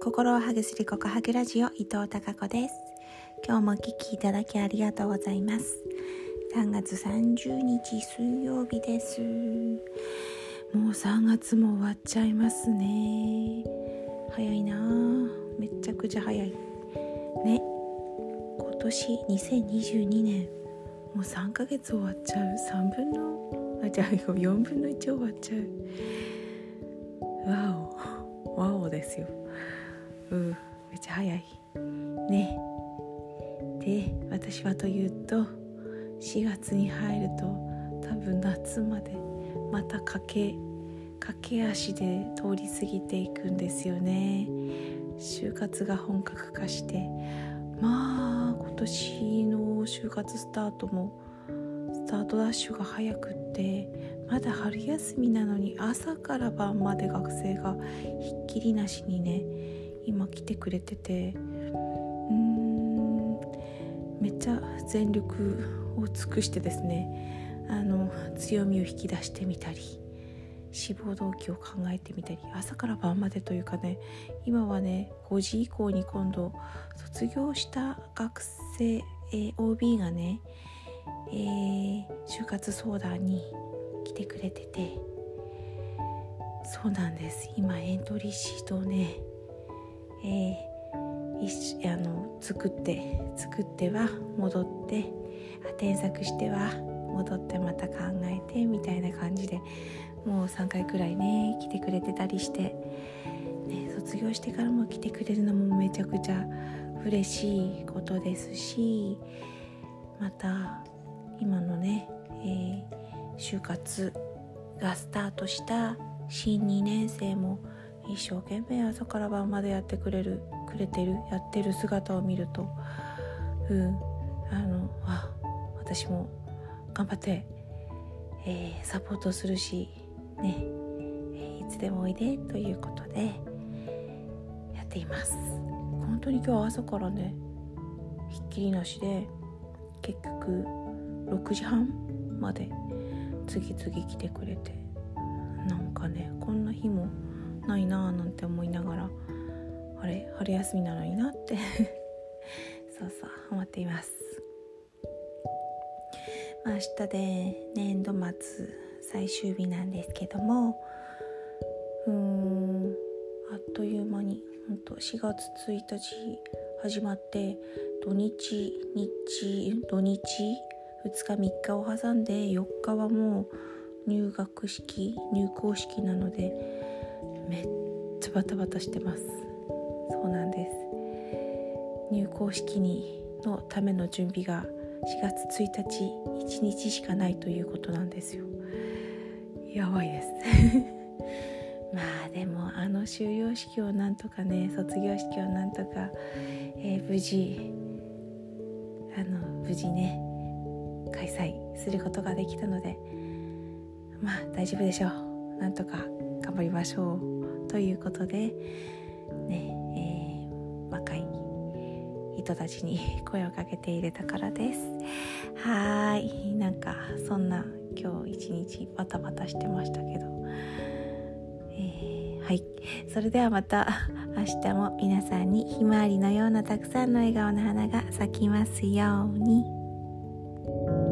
心をハグするココハグラジオ伊藤孝子です。今日もお聞きいただきありがとうございます。3月30日水曜日です。もう3月も終わっちゃいますね。早いな。めっちゃくちゃ早い。ね。今年2022年。もう3ヶ月終わっちゃう。3分の。あじゃあ4分の1終わっちゃう。わお。わおですよ。うめっちゃ早い。ね。で私はというと4月に入ると多分夏までまた駆け駆け足で通り過ぎていくんですよね。就活が本格化して。まあ今年の就活スタートもスタートダッシュが早くってまだ春休みなのに朝から晩まで学生がひっきりなしにね今来てくれてて。めっちゃ全力を尽くしてですね。あの強みを引き出してみたり志望動機を考えてみたり朝から晩までというかね今はね5時以降に今度卒業した学生、えー、OB がね、えー、就活相談に来てくれてて。そうなんです。今エントリーシートをね、えー、あの作って作っては戻って添削しては戻ってまた考えてみたいな感じでもう3回くらいね来てくれてたりして、ね、卒業してからも来てくれるのもめちゃくちゃ嬉しいことですしまた今のね、えー、就活がスタートした新2年生も一生懸命朝から晩までやってくれるくれてるやってる姿を見るとうんあのあ私も頑張って、えー、サポートするしね、えいつでもおいでということでやっています。本当に今日朝からねひっきりなしで結局6時半まで次々来てくれてなんかねこんな日もないなーなんて思いながらあれ春休みなのになって。そうそう思っています。ま明日で年度末最終日なんですけども。うーんあっという間にほんと4月1日始まって土日日土日2日3日を挟んで4日はもう入学式入校式なのでめっちゃバタバタしてます。そうなんです。入校式にのための準備が4月1日1日しかないということなんですよ。やばいです。まあでもあの終業式をなんとかね卒業式をなんとか、えー、無事あの無事ね開催することができたのでまあ大丈夫でしょう。なんとか頑張りましょう。ということでねえー、若い人たちに声をかけているところです。はい。なんかそんな今日一日バタバタしてましたけど、えー、はい。それではまた明日も皆さんにひまわりのようなたくさんの笑顔の花が咲きますように。